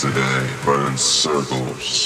today, but in circles.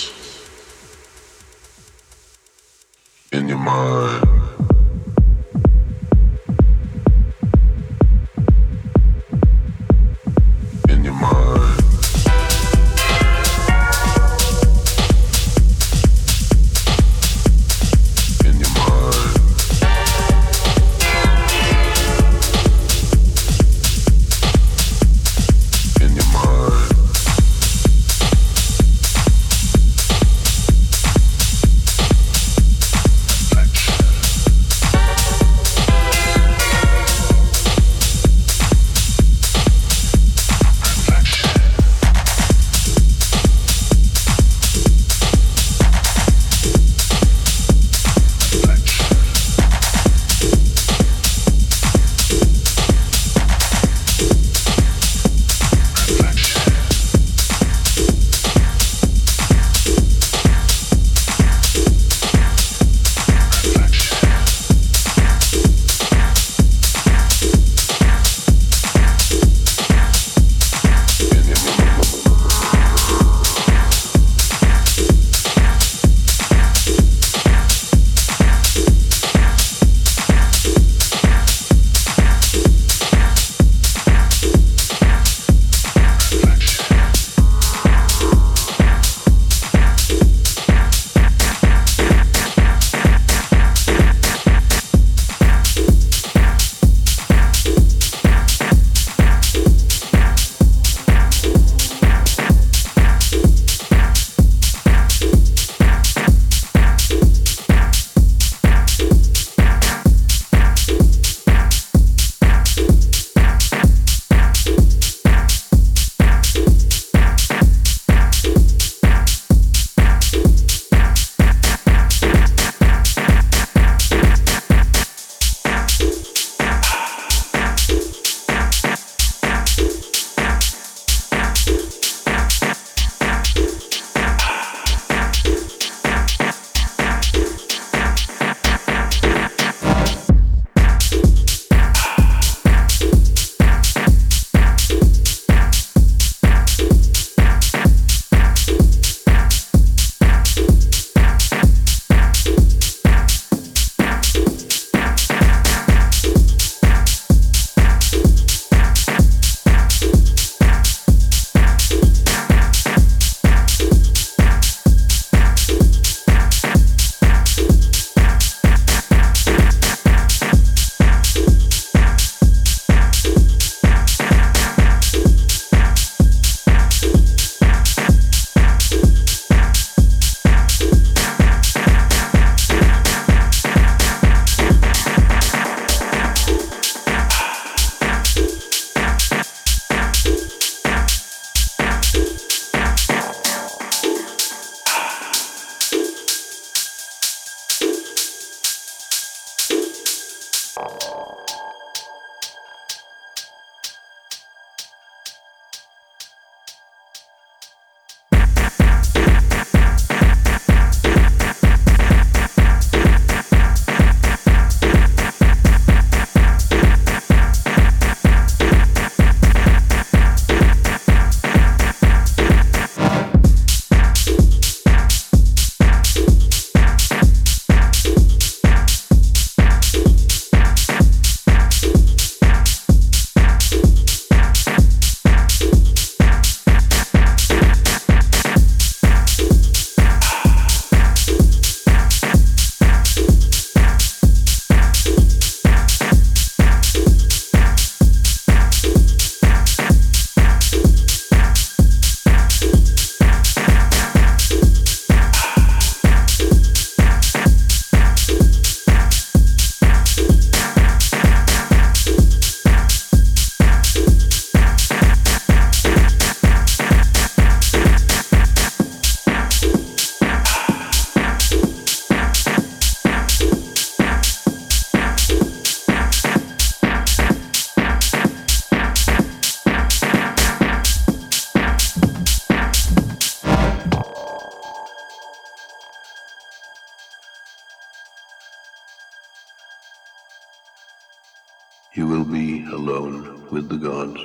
You will be alone with the gods,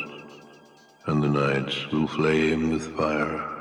and the nights will flame with fire.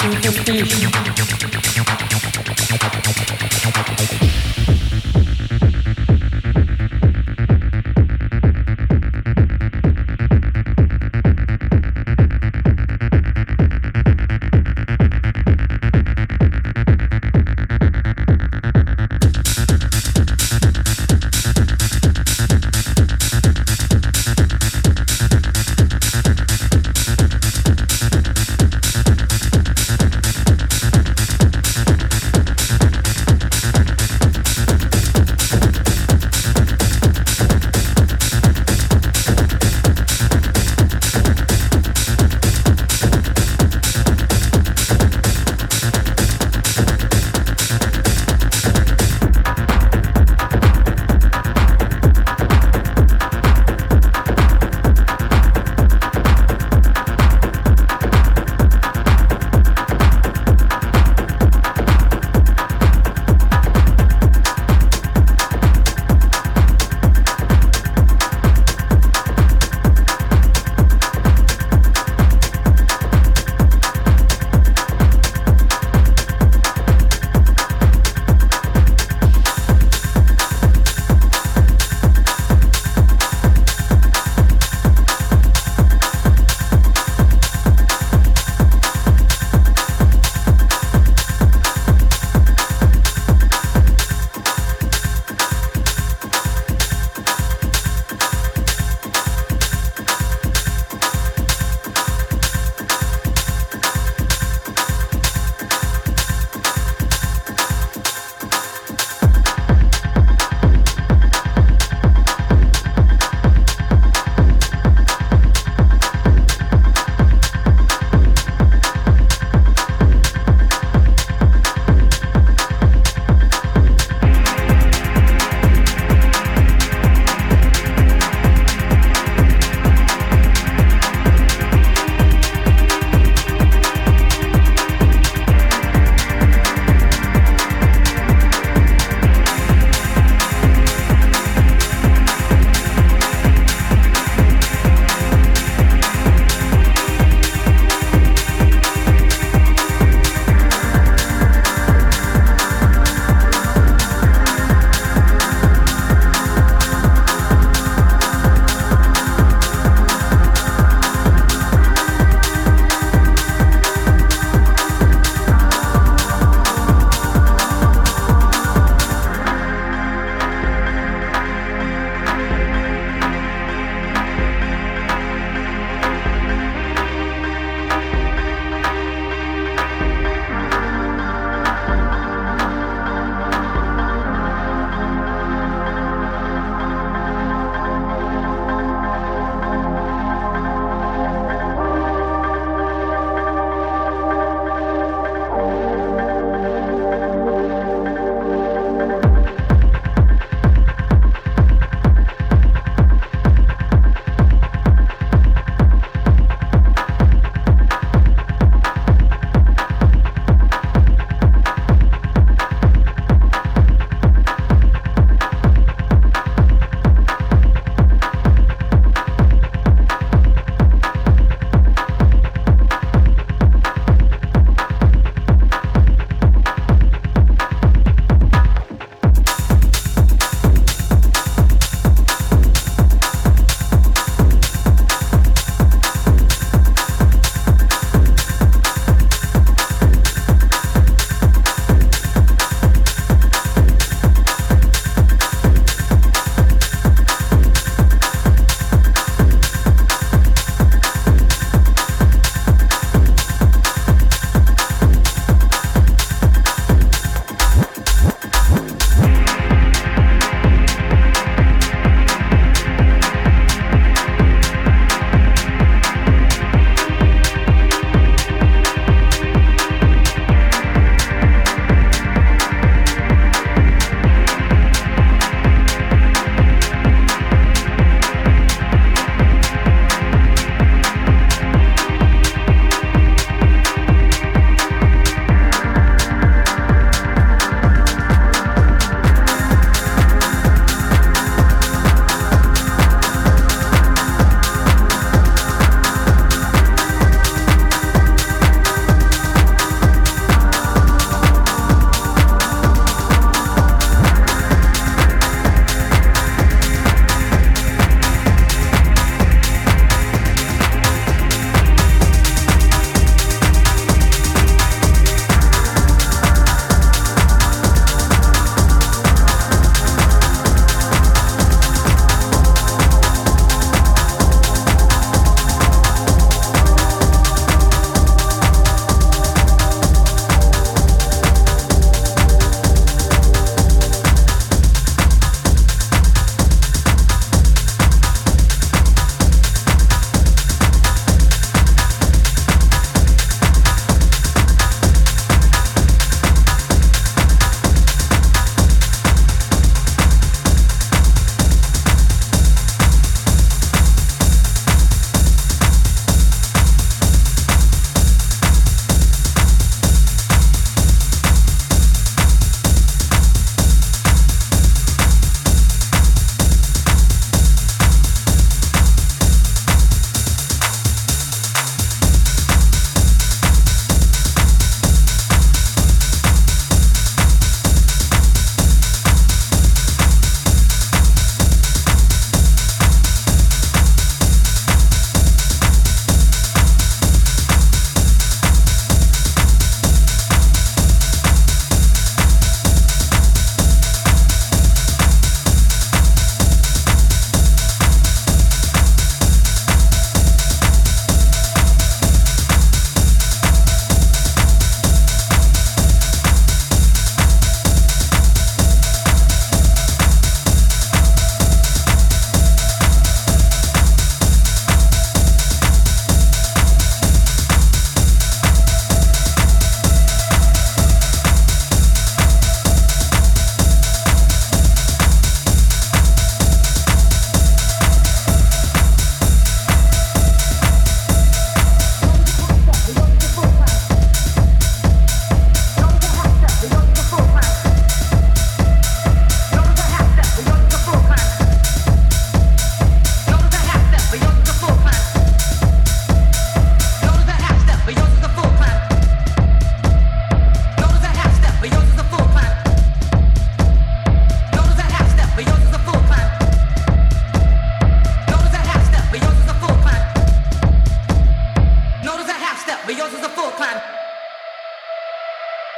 Superstition.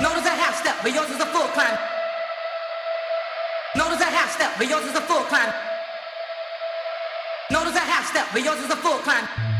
Notice a half step, but yours is a full climb. Notice a half step, but yours is a full climb. Notice a half step, but yours is a full climb.